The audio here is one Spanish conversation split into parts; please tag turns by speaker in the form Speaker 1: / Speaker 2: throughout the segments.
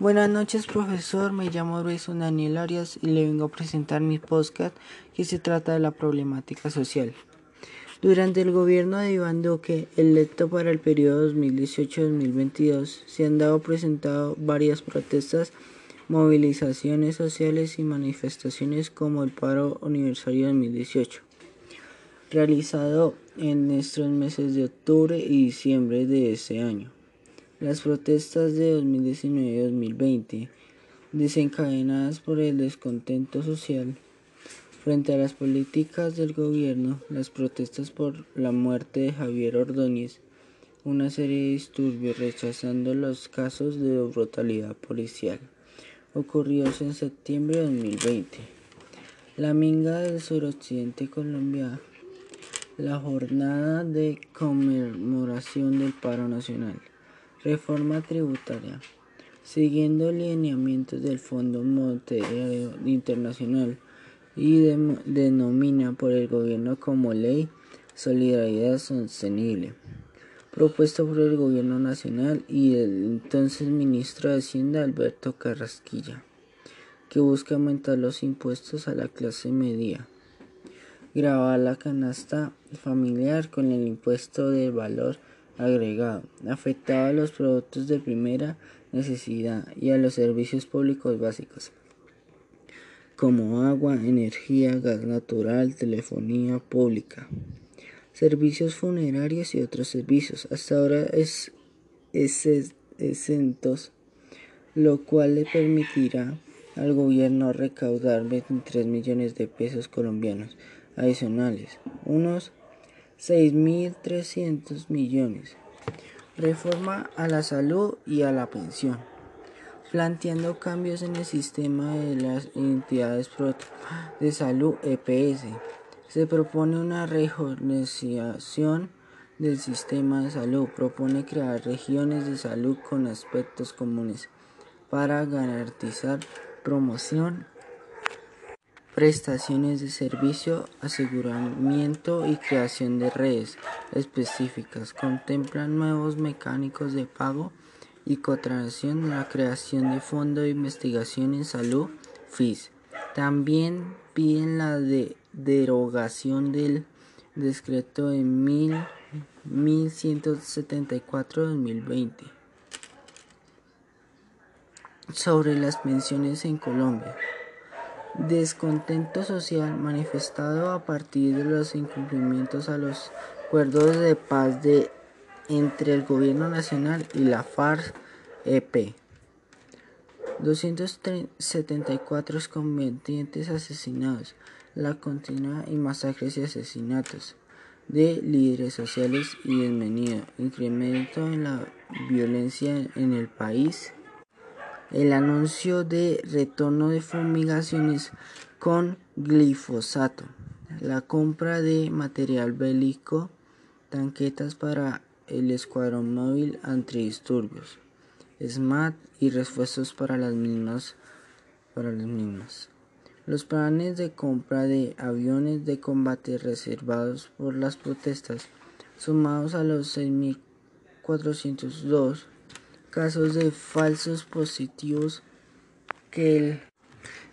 Speaker 1: Buenas noches, profesor. Me llamo Luis Daniel Arias y le vengo a presentar mi podcast que se trata de la problemática social. Durante el gobierno de Iván Duque, electo para el periodo 2018-2022, se han dado presentado varias protestas, movilizaciones sociales y manifestaciones como el paro aniversario 2018, realizado en estos meses de octubre y diciembre de ese año. Las protestas de 2019 y 2020, desencadenadas por el descontento social frente a las políticas del gobierno, las protestas por la muerte de Javier Ordóñez, una serie de disturbios rechazando los casos de brutalidad policial ocurridos en septiembre de 2020. La Minga del suroccidente Colombia, la jornada de conmemoración del paro nacional. Reforma tributaria. Siguiendo lineamientos del Fondo Monetario Internacional y denomina por el gobierno como Ley Solidaridad Sostenible, propuesto por el gobierno nacional y el entonces ministro de Hacienda Alberto Carrasquilla, que busca aumentar los impuestos a la clase media, grabar la canasta familiar con el impuesto de valor agregado, afectaba a los productos de primera necesidad y a los servicios públicos básicos, como agua, energía, gas natural, telefonía pública, servicios funerarios y otros servicios. Hasta ahora es, es exentos, lo cual le permitirá al gobierno recaudar 23 millones de pesos colombianos adicionales, unos 6.300 millones. Reforma a la salud y a la pensión. Planteando cambios en el sistema de las entidades de salud EPS. Se propone una regionalización del sistema de salud. Propone crear regiones de salud con aspectos comunes para garantizar promoción prestaciones de servicio, aseguramiento y creación de redes específicas. Contemplan nuevos mecánicos de pago y contratación, la creación de fondo de investigación en salud, FIS. También piden la derogación del decreto de 1174-2020 sobre las pensiones en Colombia. Descontento social manifestado a partir de los incumplimientos a los acuerdos de paz de, entre el gobierno nacional y la FARC-EP. 274 combatientes asesinados, la continua y masacres y asesinatos de líderes sociales y desmenido, incremento en la violencia en el país el anuncio de retorno de fumigaciones con glifosato, la compra de material bélico, tanquetas para el escuadrón móvil antidisturbios, SMAT y refuerzos para las mismas para las. Los planes de compra de aviones de combate reservados por las protestas, sumados a los 6.402 casos de falsos positivos que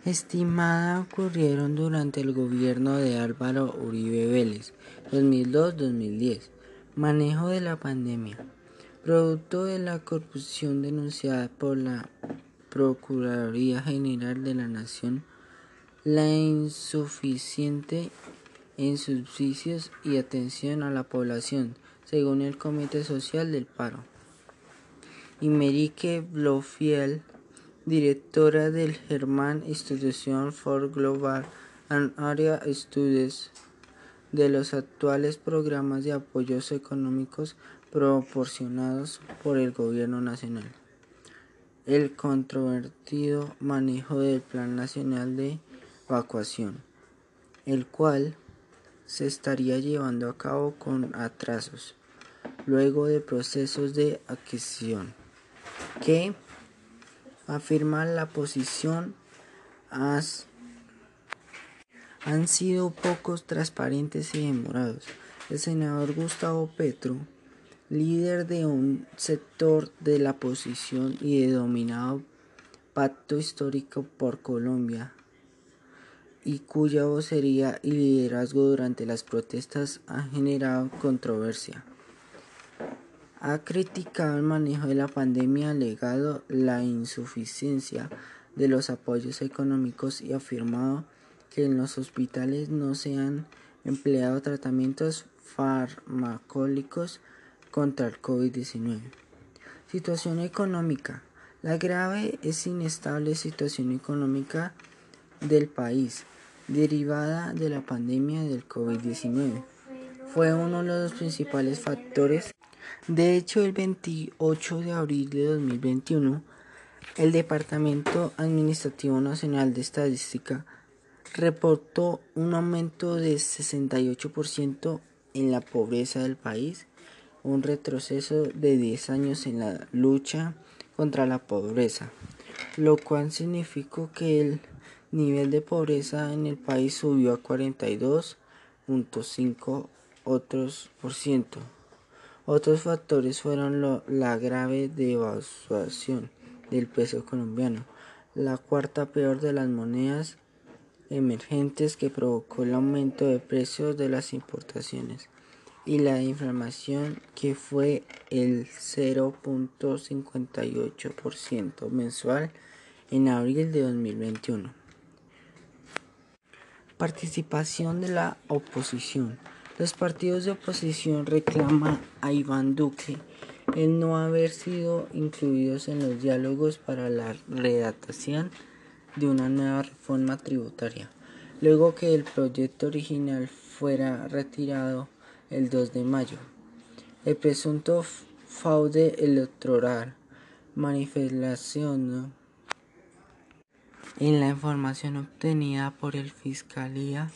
Speaker 1: estimada ocurrieron durante el gobierno de Álvaro Uribe Vélez 2002-2010. Manejo de la pandemia. Producto de la corrupción denunciada por la Procuraduría General de la Nación, la insuficiente en subsidios y atención a la población, según el Comité Social del Paro y Merike Blofield, directora del German Institution for Global and Area Studies, de los actuales programas de apoyos económicos proporcionados por el Gobierno Nacional. El controvertido manejo del Plan Nacional de Evacuación, el cual se estaría llevando a cabo con atrasos, luego de procesos de adquisición que afirma la posición han sido pocos transparentes y demorados. El senador Gustavo Petro, líder de un sector de la oposición y dominado Pacto Histórico por Colombia y cuya vocería y liderazgo durante las protestas ha generado controversia. Ha criticado el manejo de la pandemia, alegado la insuficiencia de los apoyos económicos y afirmado que en los hospitales no se han empleado tratamientos farmacólicos contra el COVID-19. Situación económica. La grave es inestable situación económica del país, derivada de la pandemia del COVID-19, fue uno de los principales factores. De hecho, el 28 de abril de 2021, el Departamento Administrativo Nacional de Estadística reportó un aumento de 68% en la pobreza del país, un retroceso de 10 años en la lucha contra la pobreza, lo cual significó que el nivel de pobreza en el país subió a 42.5 otros por ciento. Otros factores fueron la grave devaluación del peso colombiano, la cuarta peor de las monedas emergentes que provocó el aumento de precios de las importaciones y la inflación que fue el 0.58% mensual en abril de 2021. Participación de la oposición. Los partidos de oposición reclaman a Iván Duque el no haber sido incluidos en los diálogos para la redactación de una nueva reforma tributaria, luego que el proyecto original fuera retirado el 2 de mayo. El presunto fraude electoral, manifestación en la información obtenida por el Fiscalía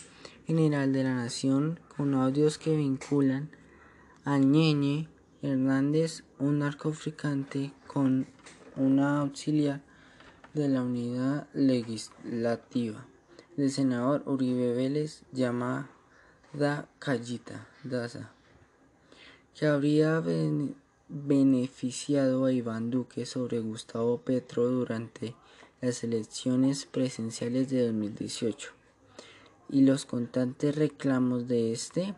Speaker 1: General de la Nación con audios que vinculan a Ñeñe Hernández, un narcotraficante, con una auxiliar de la unidad legislativa del senador Uribe Vélez llamada Callita Daza, que habría beneficiado a Iván Duque sobre Gustavo Petro durante las elecciones presidenciales de 2018 y los constantes reclamos de este,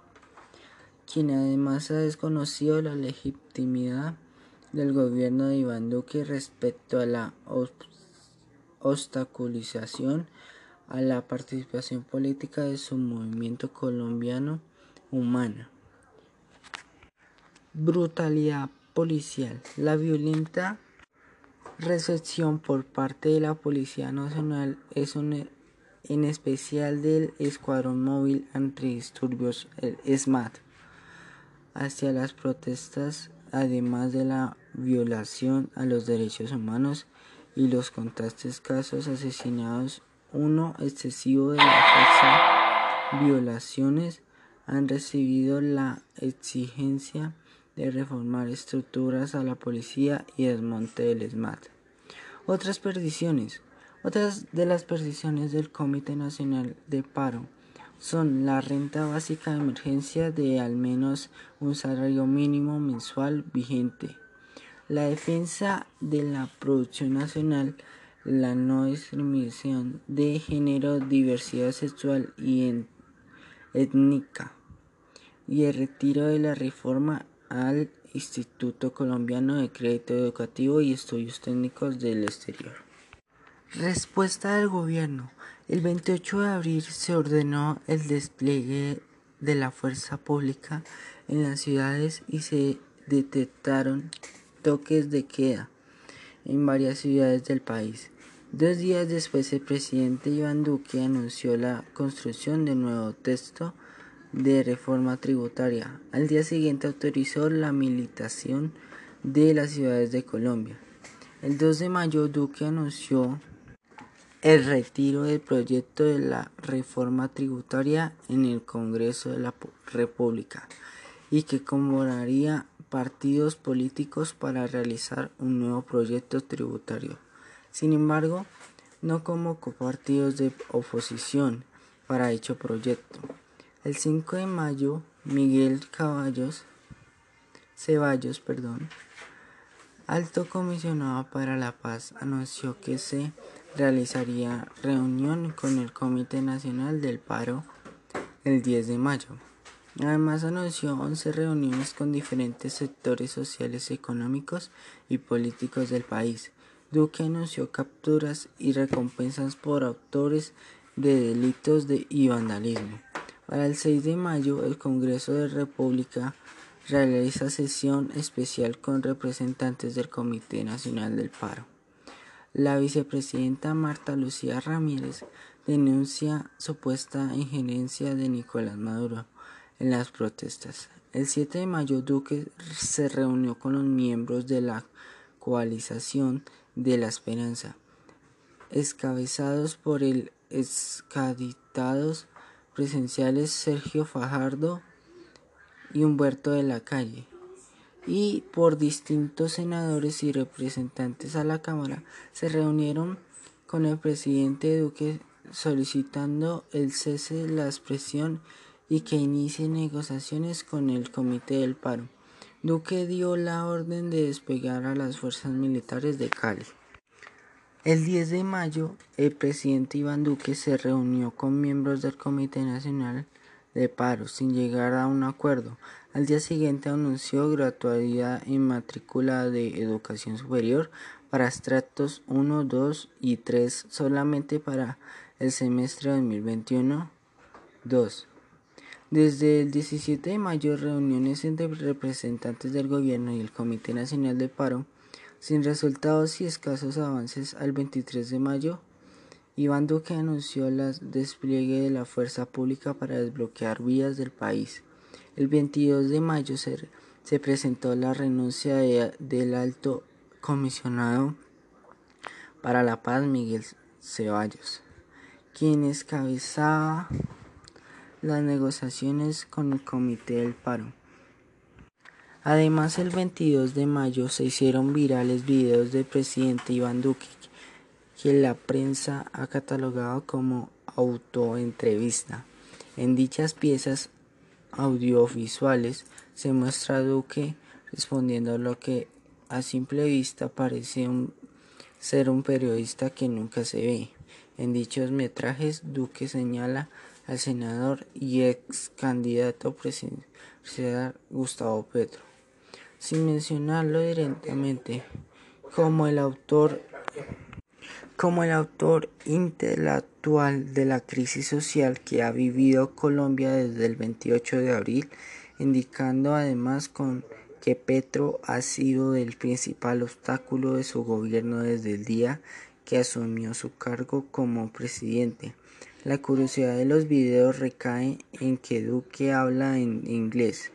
Speaker 1: quien además ha desconocido la legitimidad del gobierno de Iván Duque respecto a la obstaculización a la participación política de su movimiento colombiano humana. Brutalidad policial. La violenta recepción por parte de la Policía Nacional es un, en especial del Escuadrón Móvil Antidisturbios, el SMAT, hacia las protestas, además de la violación a los derechos humanos y los constantes casos asesinados uno excesivo de la fuerza violaciones han recibido la exigencia de reformar estructuras a la policía y desmonte del SMAT. Otras perdiciones. Otras de las perdiciones del Comité Nacional de Paro son la renta básica de emergencia de al menos un salario mínimo mensual vigente, la defensa de la producción nacional, la no discriminación de género, diversidad sexual y étnica, y el retiro de la reforma al Instituto Colombiano de Crédito Educativo y Estudios Técnicos del Exterior. Respuesta del gobierno. El 28 de abril se ordenó el despliegue de la fuerza pública en las ciudades y se detectaron toques de queda en varias ciudades del país. Dos días después el presidente Iván Duque anunció la construcción de un nuevo texto de reforma tributaria. Al día siguiente autorizó la militación de las ciudades de Colombia. El 2 de mayo Duque anunció retiro del proyecto de la reforma tributaria en el Congreso de la República y que convocaría partidos políticos para realizar un nuevo proyecto tributario. Sin embargo, no convocó partidos de oposición para dicho proyecto. El 5 de mayo, Miguel Caballos, Ceballos perdón, Alto Comisionado para la Paz anunció que se realizaría reunión con el Comité Nacional del Paro el 10 de mayo. Además anunció 11 reuniones con diferentes sectores sociales, económicos y políticos del país. Duque anunció capturas y recompensas por autores de delitos de y vandalismo. Para el 6 de mayo, el Congreso de República realiza sesión especial con representantes del Comité Nacional del Paro. La vicepresidenta Marta Lucía Ramírez denuncia supuesta injerencia de Nicolás Maduro en las protestas. El 7 de mayo Duque se reunió con los miembros de la coalización de la esperanza, escabezados por el escaditados presenciales Sergio Fajardo y Humberto de la Calle y por distintos senadores y representantes a la Cámara se reunieron con el presidente Duque solicitando el cese de la expresión y que inicie negociaciones con el Comité del Paro. Duque dio la orden de despegar a las fuerzas militares de Cali. El 10 de mayo, el presidente Iván Duque se reunió con miembros del Comité Nacional de Paro sin llegar a un acuerdo. Al día siguiente anunció gratuidad en matrícula de educación superior para estratos 1, 2 y 3 solamente para el semestre 2021-2. Desde el 17 de mayo, reuniones entre representantes del gobierno y el Comité Nacional de Paro, sin resultados y escasos avances al 23 de mayo, Iván Duque anunció el despliegue de la fuerza pública para desbloquear vías del país. El 22 de mayo se, se presentó la renuncia del alto comisionado para la paz Miguel Ceballos, quien encabezaba las negociaciones con el Comité del Paro. Además, el 22 de mayo se hicieron virales videos del presidente Iván Duque que la prensa ha catalogado como autoentrevista. En dichas piezas audiovisuales se muestra a Duque respondiendo a lo que a simple vista parece ser un periodista que nunca se ve. En dichos metrajes, Duque señala al senador y ex candidato presidencial Gustavo Petro, sin mencionarlo directamente, como el autor como el autor intelectual de la crisis social que ha vivido Colombia desde el 28 de abril, indicando además con que Petro ha sido el principal obstáculo de su gobierno desde el día que asumió su cargo como presidente. La curiosidad de los videos recae en que Duque habla en inglés,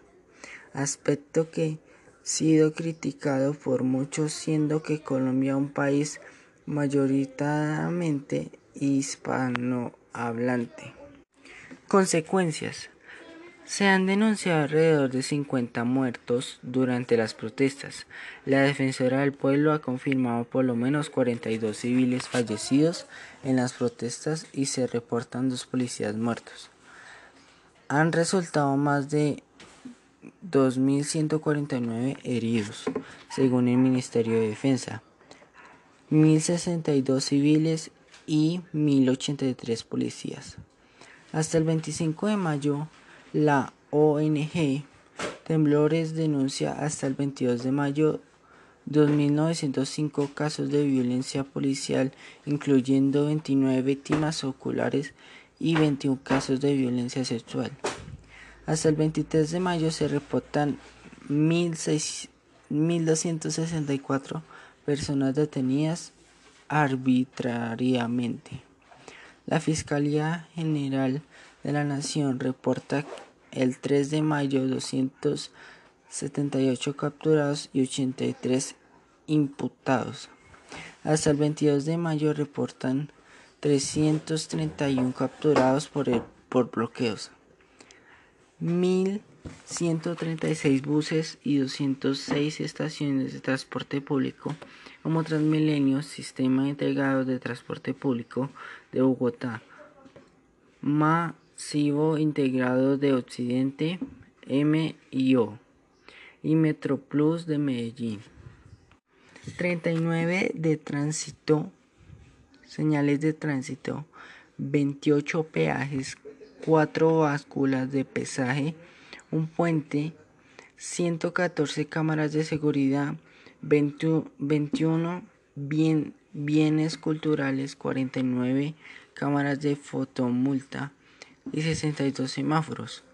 Speaker 1: aspecto que ha sido criticado por muchos siendo que Colombia un país mayoritariamente hispanohablante. Consecuencias. Se han denunciado alrededor de 50 muertos durante las protestas. La defensora del pueblo ha confirmado por lo menos 42 civiles fallecidos en las protestas y se reportan dos policías muertos. Han resultado más de 2.149 heridos, según el Ministerio de Defensa. 1.062 civiles y 1.083 policías. Hasta el 25 de mayo, la ONG Temblores denuncia hasta el 22 de mayo 2.905 casos de violencia policial, incluyendo 29 víctimas oculares y 21 casos de violencia sexual. Hasta el 23 de mayo se reportan 1.264 personas detenidas arbitrariamente. La Fiscalía General de la Nación reporta el 3 de mayo 278 capturados y 83 imputados. Hasta el 22 de mayo reportan 331 capturados por, por bloqueos. 1.136 buses y 206 estaciones de transporte público como Transmilenio, Sistema Integrado de Transporte Público de Bogotá, Masivo Integrado de Occidente, MIO y Metroplus de Medellín. 39 de tránsito, señales de tránsito, 28 peajes, 4 básculas de pesaje, un puente, 114 cámaras de seguridad, 21 bienes culturales, 49 cámaras de fotomulta y 62 semáforos,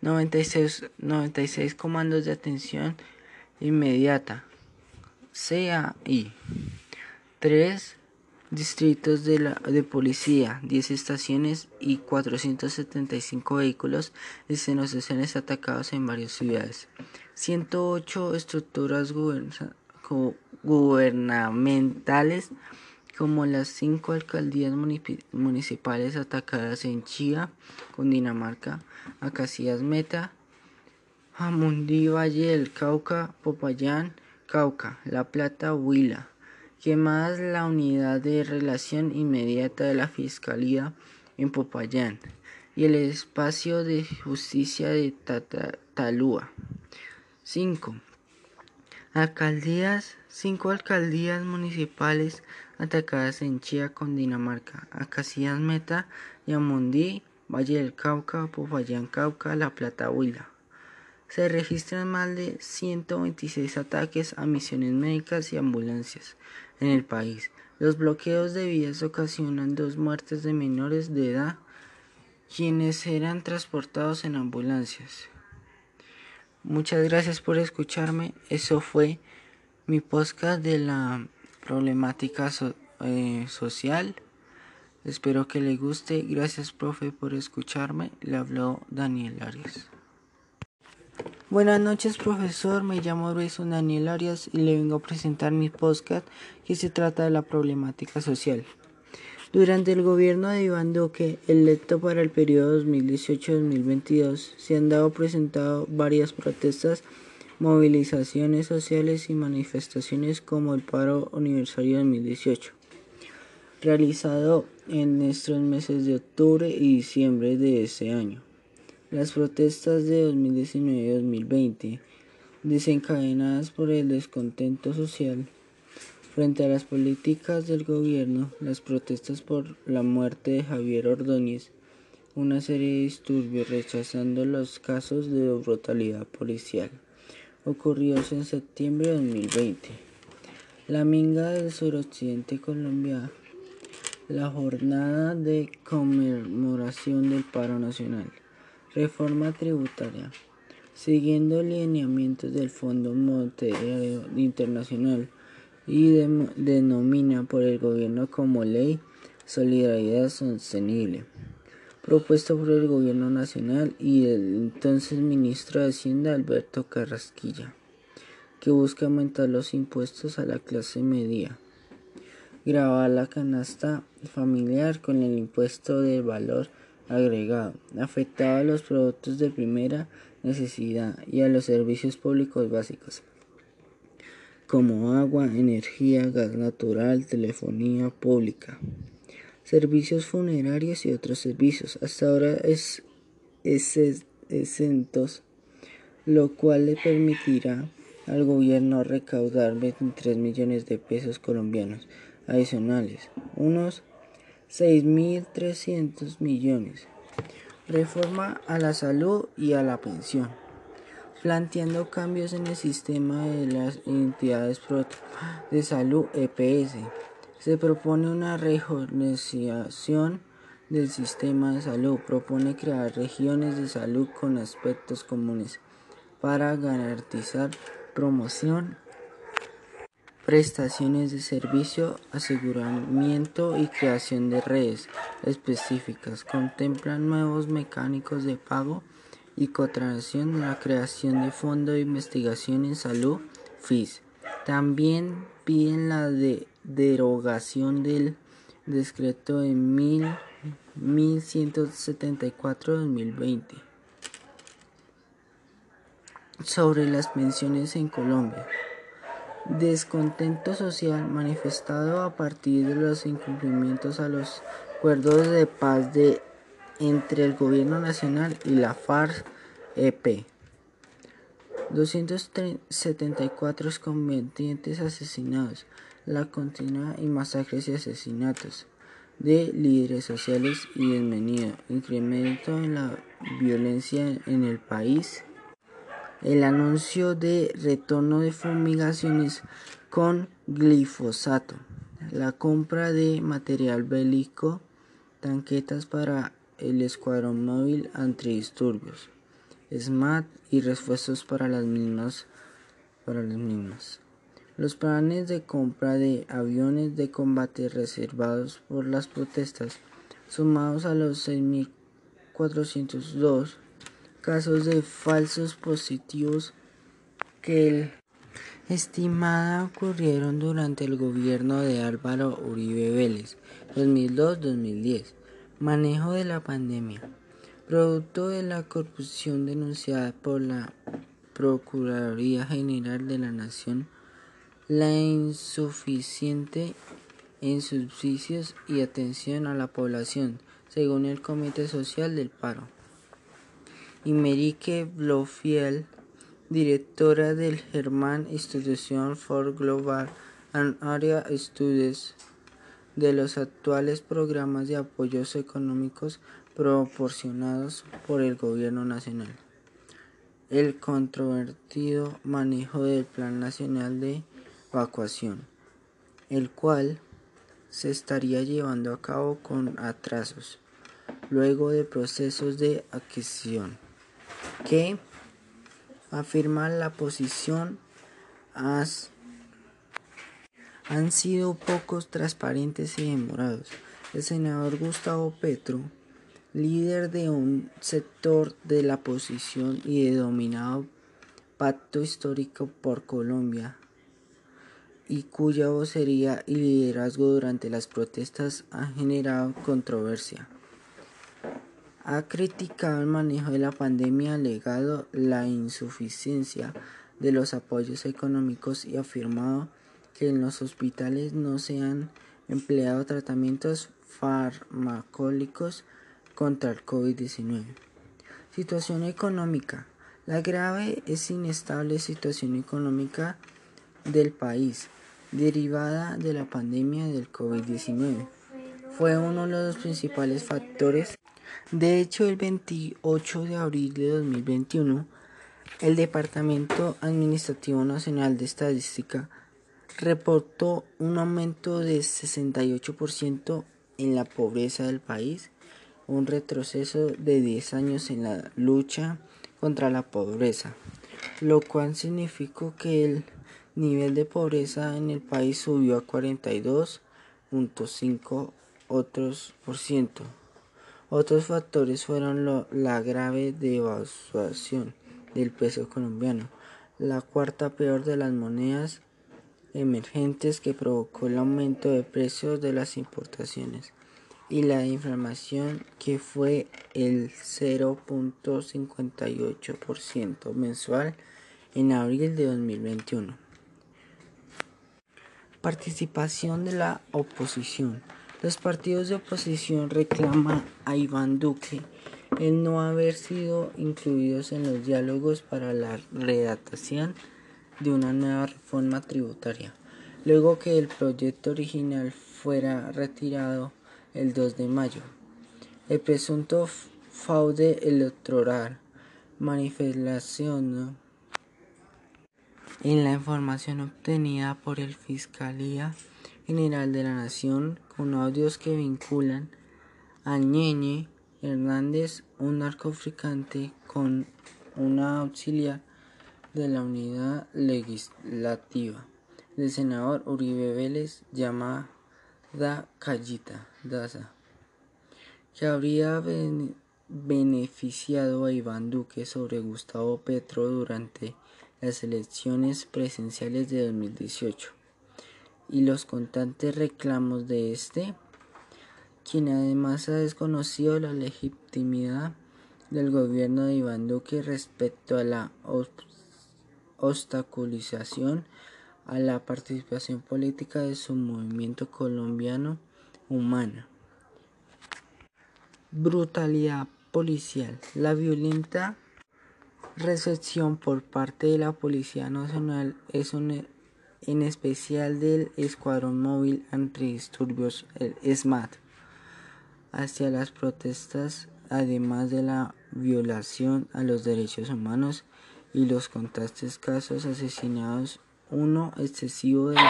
Speaker 1: 96, 96 comandos de atención inmediata, CAI, 3 distritos de, la, de policía, 10 estaciones y 475 vehículos y asociaciones atacados en varias ciudades, 108 estructuras gubernamentales como las cinco alcaldías municipales atacadas en Chía, Cundinamarca, Acacias Meta, Jamundí, Valle del Cauca, Popayán, Cauca, La Plata, Huila, quemadas la unidad de relación inmediata de la Fiscalía en Popayán y el espacio de justicia de Talúa. 5. Alcaldías, cinco alcaldías municipales atacadas en Chía, Dinamarca, Acacias Meta, Yamundí, Valle del Cauca, Popayán, Cauca, La Plata, Huila se registran más de 126 ataques a misiones médicas y ambulancias en el país. Los bloqueos de vías ocasionan dos muertes de menores de edad quienes eran transportados en ambulancias. Muchas gracias por escucharme. Eso fue mi podcast de la problemática eh, social. Espero que le guste. Gracias, profe, por escucharme. Le habló Daniel Arias. Buenas noches, profesor. Me llamo Ruiz Daniel Arias y le vengo a presentar mi podcast que se trata de la problemática social. Durante el gobierno de Iván Duque, electo para el periodo 2018-2022, se han dado presentado varias protestas, movilizaciones sociales y manifestaciones como el paro aniversario 2018, realizado en estos meses de octubre y diciembre de ese año. Las protestas de 2019 y 2020, desencadenadas por el descontento social frente a las políticas del gobierno, las protestas por la muerte de Javier Ordóñez, una serie de disturbios rechazando los casos de brutalidad policial ocurridos en septiembre de 2020. La Minga del suroccidente colombiano, la jornada de conmemoración del paro nacional. Reforma tributaria. Siguiendo lineamientos del Fondo Monetario Internacional y denomina por el gobierno como Ley Solidaridad Sostenible, propuesto por el gobierno nacional y el entonces ministro de Hacienda Alberto Carrasquilla, que busca aumentar los impuestos a la clase media, grabar la canasta familiar con el impuesto de valor agregado, afectaba a los productos de primera necesidad y a los servicios públicos básicos, como agua, energía, gas natural, telefonía pública, servicios funerarios y otros servicios. Hasta ahora es, es exentos, lo cual le permitirá al gobierno recaudar 23 millones de pesos colombianos adicionales, unos 6.300 millones. Reforma a la salud y a la pensión. Planteando cambios en el sistema de las entidades de salud EPS. Se propone una reorganización del sistema de salud. Propone crear regiones de salud con aspectos comunes para garantizar promoción prestaciones de servicio, aseguramiento y creación de redes específicas. Contemplan nuevos mecánicos de pago y contratación, la creación de fondo de investigación en salud, FIS. También piden la derogación del decreto de 1174-2020 sobre las pensiones en Colombia. Descontento social manifestado a partir de los incumplimientos a los acuerdos de paz de, entre el gobierno nacional y la FARC-EP. 274 combatientes asesinados, la continua y masacres y asesinatos de líderes sociales y desmenido incremento en la violencia en el país, el anuncio de retorno de fumigaciones con glifosato, la compra de material bélico, tanquetas para el escuadrón móvil antidisturbios, SMAT y refuerzos para las mismas para las. Los planes de compra de aviones de combate reservados por las protestas, sumados a los 6.402 casos de falsos positivos que estimada ocurrieron durante el gobierno de Álvaro Uribe Vélez 2002-2010. Manejo de la pandemia. Producto de la corrupción denunciada por la Procuraduría General de la Nación la insuficiente en subsidios y atención a la población, según el Comité Social del Paro. Imerique Blofiel, directora del German Institution for Global and Area Studies, de los actuales programas de apoyos económicos proporcionados por el Gobierno Nacional. El controvertido manejo del Plan Nacional de evacuación, el cual se estaría llevando a cabo con atrasos, luego de procesos de adquisición, que afirman la posición as, han sido pocos transparentes y demorados. El senador Gustavo Petro, líder de un sector de la oposición y de dominado pacto histórico por Colombia, y cuya vocería y liderazgo durante las protestas ha generado controversia. Ha criticado el manejo de la pandemia, alegado la insuficiencia de los apoyos económicos y afirmado que en los hospitales no se han empleado tratamientos farmacólicos contra el COVID-19. Situación económica. La grave es inestable situación económica del país derivada de la pandemia del COVID-19. Fue uno de los principales factores. De hecho, el 28 de abril de 2021, el Departamento Administrativo Nacional de Estadística reportó un aumento de 68% en la pobreza del país, un retroceso de 10 años en la lucha contra la pobreza, lo cual significó que el nivel de pobreza en el país subió a 42.5 otros por ciento. Otros factores fueron la grave devaluación del peso colombiano, la cuarta peor de las monedas emergentes que provocó el aumento de precios de las importaciones y la inflación que fue el 0.58% mensual en abril de 2021. Participación de la oposición. Los partidos de oposición reclaman a Iván Duque el no haber sido incluidos en los diálogos para la redactación de una nueva reforma tributaria, luego que el proyecto original fuera retirado el 2 de mayo. El presunto fraude electoral, manifestación en la información obtenida por el Fiscalía General de la Nación con audios que vinculan a Ñeñe Hernández, un narcotraficante, con una auxiliar de la unidad legislativa del senador Uribe Vélez llamada Callita Daza, que habría beneficiado a Iván Duque sobre Gustavo Petro durante las elecciones presidenciales de 2018 y los constantes reclamos de este, quien además ha desconocido la legitimidad del gobierno de Iván Duque respecto a la obstaculización a la participación política de su movimiento colombiano humana. Brutalidad policial. La violenta recepción por parte de la Policía Nacional es un, en especial del Escuadrón Móvil Antidisturbios, el SMAT, hacia las protestas, además de la violación a los derechos humanos y los constantes casos asesinados, uno excesivo de la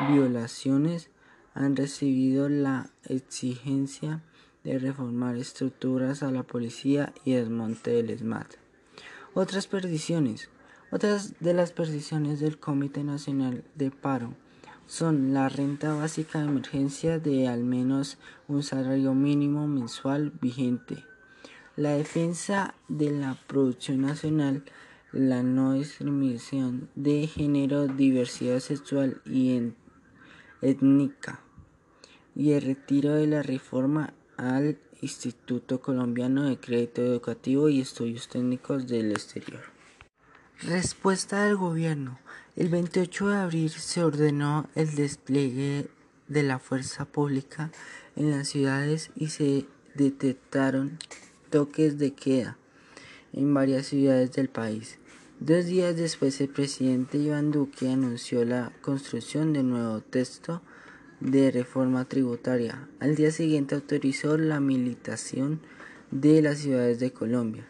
Speaker 1: fuerza, violaciones, han recibido la exigencia de reformar estructuras a la policía y desmonte del SMAT. Otras perdiciones. Otras de las perdiciones del Comité Nacional de Paro son la renta básica de emergencia de al menos un salario mínimo mensual vigente, la defensa de la producción nacional, la no discriminación de género, diversidad sexual y étnica, y el retiro de la reforma al Instituto Colombiano de Crédito Educativo y Estudios Técnicos del Exterior. Respuesta del gobierno. El 28 de abril se ordenó el despliegue de la fuerza pública en las ciudades y se detectaron toques de queda en varias ciudades del país. Dos días después el presidente Iván Duque anunció la construcción de un nuevo texto de reforma tributaria. Al día siguiente autorizó la militación de las ciudades de Colombia.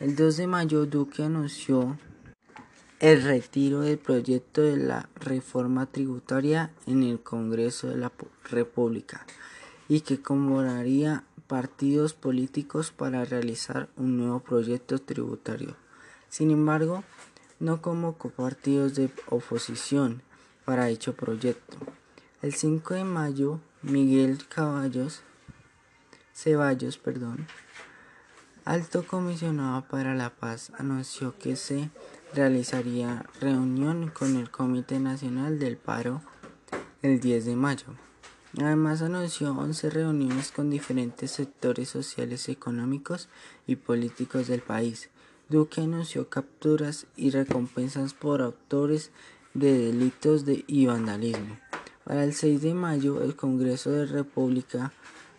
Speaker 1: El 2 de mayo Duque anunció el retiro del proyecto de la reforma tributaria en el Congreso de la República y que convocaría partidos políticos para realizar un nuevo proyecto tributario. Sin embargo, no convocó partidos de oposición para dicho proyecto. El 5 de mayo, Miguel Caballos, Ceballos, perdón, alto comisionado para la paz, anunció que se realizaría reunión con el Comité Nacional del Paro el 10 de mayo. Además anunció 11 reuniones con diferentes sectores sociales, económicos y políticos del país. Duque anunció capturas y recompensas por autores de delitos de y vandalismo. Para el 6 de mayo, el Congreso de República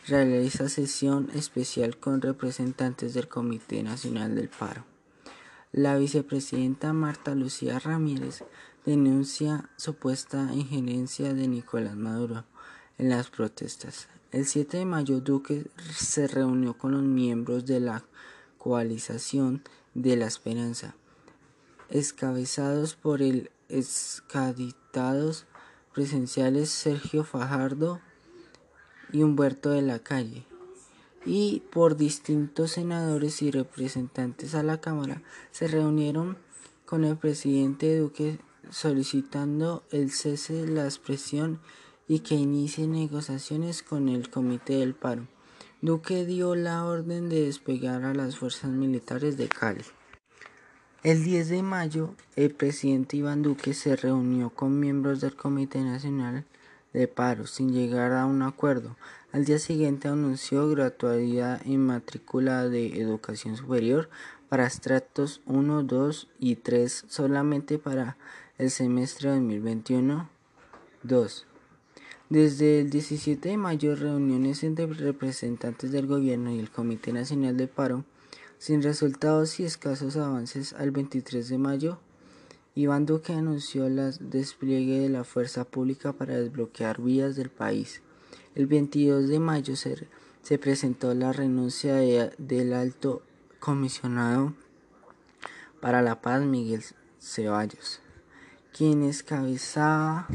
Speaker 1: realiza sesión especial con representantes del Comité Nacional del Paro. La vicepresidenta Marta Lucía Ramírez denuncia supuesta injerencia de Nicolás Maduro en las protestas. El 7 de mayo, Duque se reunió con los miembros de la coalización de la esperanza, escabezados por el excaditados presenciales Sergio Fajardo y Humberto de la Calle, y por distintos senadores y representantes a la Cámara se reunieron con el presidente Duque solicitando el cese de la expresión y que inicie negociaciones con el Comité del Paro. Duque dio la orden de despegar a las fuerzas militares de Cali. El 10 de mayo, el presidente Iván Duque se reunió con miembros del Comité Nacional de Paro sin llegar a un acuerdo. Al día siguiente anunció gratuidad en matrícula de educación superior para estratos 1, 2 y 3 solamente para el semestre 2021-2. Desde el 17 de mayo, reuniones entre representantes del gobierno y el Comité Nacional de Paro sin resultados y escasos avances, al 23 de mayo, Iván Duque anunció el despliegue de la fuerza pública para desbloquear vías del país. El 22 de mayo se, se presentó la renuncia del alto comisionado para la paz Miguel Ceballos, quien encabezaba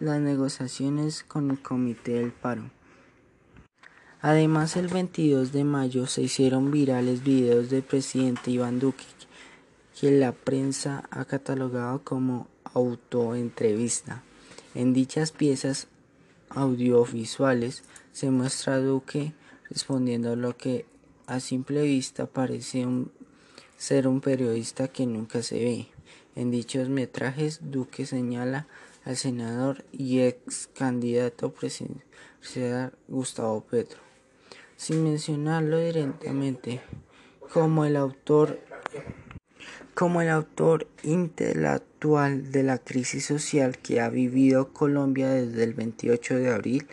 Speaker 1: las negociaciones con el Comité del Paro. Además, el 22 de mayo se hicieron virales videos del presidente Iván Duque que la prensa ha catalogado como autoentrevista. En dichas piezas audiovisuales se muestra a Duque respondiendo a lo que a simple vista parece ser un periodista que nunca se ve. En dichos metrajes, Duque señala al senador y ex candidato presidencial Gustavo Petro sin mencionarlo directamente, como el autor como el autor intelectual de la crisis social que ha vivido Colombia desde el 28 de abril,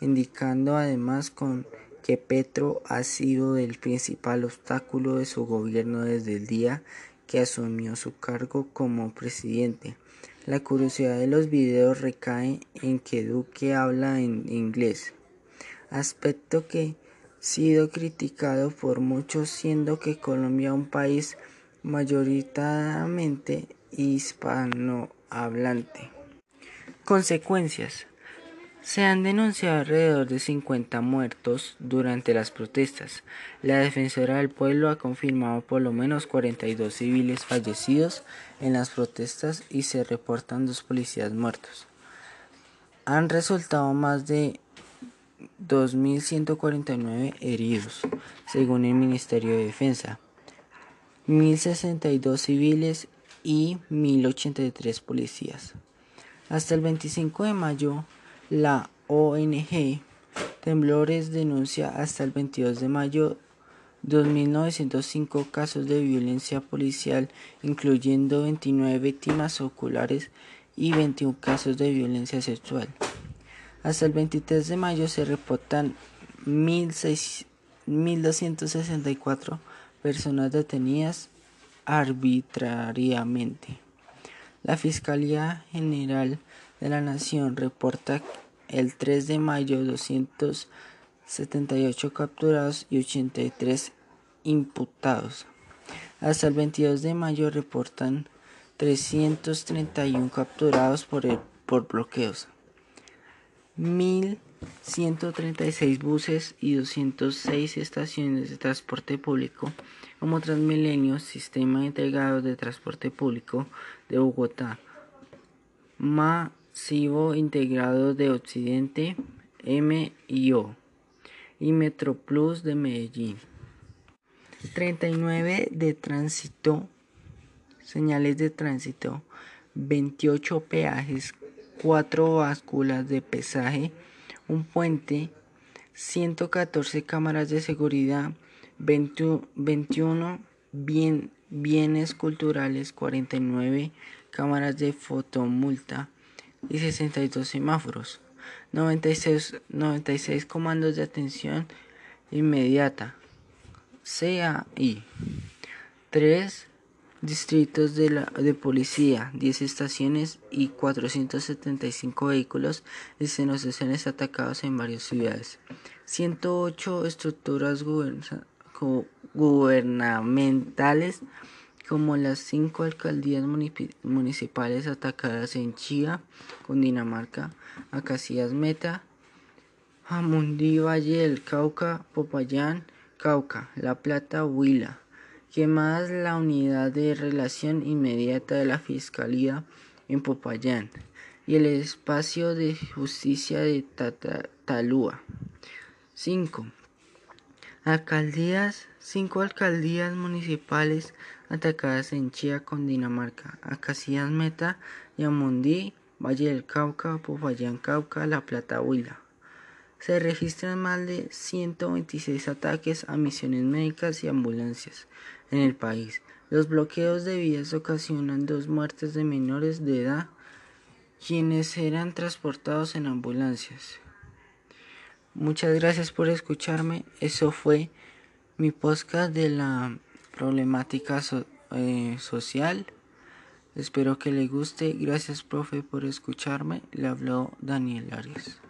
Speaker 1: indicando además con que Petro ha sido el principal obstáculo de su gobierno desde el día que asumió su cargo como presidente. La curiosidad de los videos recae en que Duque habla en inglés, aspecto que ha sido criticado por muchos siendo que Colombia un país mayoritariamente hispanohablante. Consecuencias. Se han denunciado alrededor de 50 muertos durante las protestas. La defensora del pueblo ha confirmado por lo menos 42 civiles fallecidos en las protestas y se reportan dos policías muertos. Han resultado más de 2.149 heridos, según el Ministerio de Defensa, 1.062 civiles y 1.083 policías. Hasta el 25 de mayo, la ONG Temblores denuncia hasta el 22 de mayo 2.905 casos de violencia policial, incluyendo 29 víctimas oculares y 21 casos de violencia sexual. Hasta el 23 de mayo se reportan 1.264 personas detenidas arbitrariamente. La Fiscalía General de la Nación reporta el 3 de mayo 278 capturados y 83 imputados. Hasta el 22 de mayo reportan 331 capturados por, por bloqueos, 1.136 buses y 206 estaciones de transporte público como Transmilenio, Sistema Integrado de Transporte Público de Bogotá, Masivo Integrado de Occidente, MIO, y Metroplus de Medellín. 39 de tránsito, señales de tránsito, 28 peajes, 4 básculas de pesaje, un puente, 114 cámaras de seguridad, 21 bienes culturales, 49 cámaras de fotomulta y 62 semáforos, 96, 96 comandos de atención inmediata, CAI, 3 distritos de, la, de policía, 10 estaciones y 475 vehículos y sesiones atacados en varias ciudades, 108 estructuras gubernamentales como las cinco alcaldías municipales atacadas en Chía, Cundinamarca, Acacias Meta, Jamundí, Valle del Cauca, Popayán, Cauca, La Plata, Huila, quemadas la unidad de relación inmediata de la Fiscalía en Popayán y el espacio de justicia de Talúa. 5. Alcaldías, cinco alcaldías municipales atacadas en Chía, Dinamarca, Acacias Meta, Yamundí, Valle del Cauca, Popayán, Cauca, La Plata, Huila. Se registran más de 126 ataques a misiones médicas y ambulancias en el país. Los bloqueos de vías ocasionan dos muertes de menores de edad, quienes eran transportados en ambulancias. Muchas gracias por escucharme. Eso fue mi podcast de la problemática eh, social. Espero que le guste. Gracias, profe, por escucharme. Le habló Daniel Arias.